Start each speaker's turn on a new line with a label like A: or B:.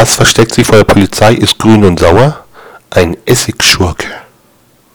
A: Was versteckt sich vor der Polizei, ist grün und sauer? Ein Essigschurke.